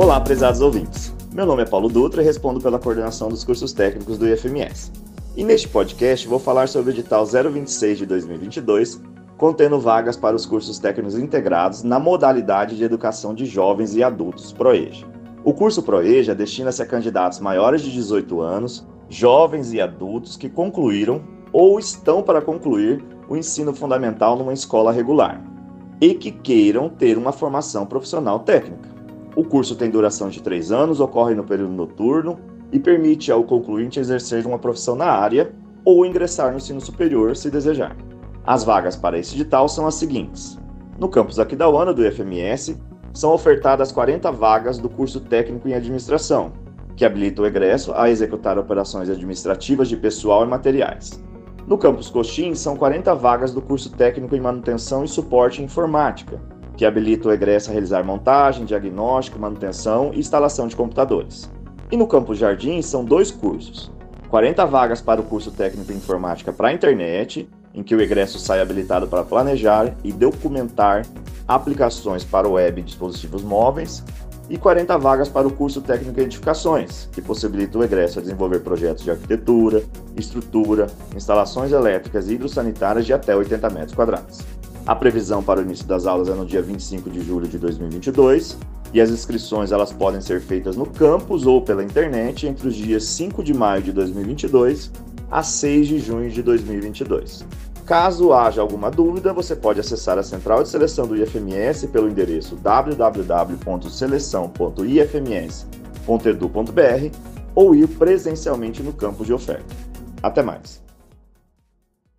Olá, prezados ouvintes. Meu nome é Paulo Dutra e respondo pela coordenação dos cursos técnicos do IFMS. E neste podcast vou falar sobre o edital 026 de 2022, contendo vagas para os cursos técnicos integrados na modalidade de educação de jovens e adultos ProEja. O curso ProEja destina-se a candidatos maiores de 18 anos, jovens e adultos que concluíram ou estão para concluir o ensino fundamental numa escola regular e que queiram ter uma formação profissional técnica. O curso tem duração de três anos, ocorre no período noturno e permite ao concluinte exercer uma profissão na área ou ingressar no ensino superior se desejar. As vagas para esse edital são as seguintes: no campus Aquidauana do IFMS, são ofertadas 40 vagas do curso técnico em administração, que habilita o egresso a executar operações administrativas de pessoal e materiais. No campus Coxim, são 40 vagas do curso técnico em manutenção e suporte informática, que habilita o egresso a realizar montagem, diagnóstico, manutenção e instalação de computadores. E no campus Jardim, são dois cursos: 40 vagas para o curso técnico em informática para a internet, em que o egresso sai habilitado para planejar e documentar aplicações para web e dispositivos móveis, e 40 vagas para o curso técnico em edificações, que possibilita o egresso a desenvolver projetos de arquitetura, estrutura, instalações elétricas e hidrossanitárias de até 80 metros quadrados. A previsão para o início das aulas é no dia 25 de julho de 2022 e as inscrições elas podem ser feitas no campus ou pela internet entre os dias 5 de maio de 2022 a 6 de junho de 2022. Caso haja alguma dúvida, você pode acessar a central de seleção do IFMS pelo endereço www.seleção.ifms.edu.br ou ir presencialmente no campus de oferta. Até mais!